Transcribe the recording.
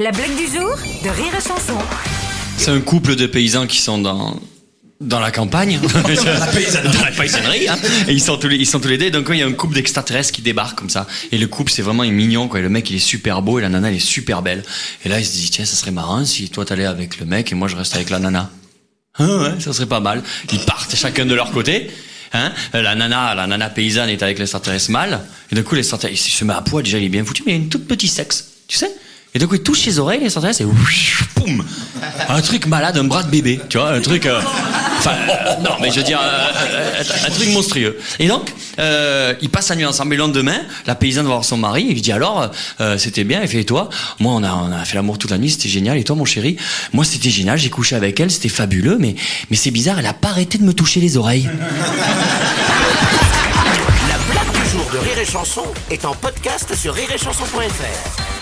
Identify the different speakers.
Speaker 1: La blague du jour de Rire et Chanson.
Speaker 2: C'est un couple de paysans qui sont dans dans la campagne, dans la paysannerie, hein. et ils sont tous les, ils sont tous les deux. Donc il y a un couple d'extraterrestres qui débarque comme ça, et le couple c'est vraiment mignon quoi. Et le mec il est super beau et la nana elle est super belle. Et là il se dit tiens ça serait marrant si toi t'allais avec le mec et moi je reste avec la nana. Hein, ouais, ça serait pas mal. Ils partent chacun de leur côté. Hein la nana, la nana paysanne est avec l'extraterrestre mâle. Et d'un coup l'extraterrestre il se met à poids déjà il est bien foutu, mais il a une toute petite sexe, tu sais? Et donc il touche ses oreilles, l'extraterrestre, et boum, un truc malade, un bras de bébé, tu vois, un truc. euh, Enfin, euh, non, mais je veux dire, euh, un truc monstrueux. Et donc, euh, ils passent la nuit ensemble. Et le lendemain, la paysanne va voir son mari. Il lui dit alors, c'était bien. Il fait et toi? Moi, on a, on a fait l'amour toute la nuit. C'était génial. Et toi, mon chéri? Moi, c'était génial. J'ai couché avec elle. C'était fabuleux. Mais, mais c'est bizarre. Elle a pas arrêté de me toucher les oreilles.
Speaker 3: La blague du jour de Rire et Chanson est en podcast sur rireetchanson.fr.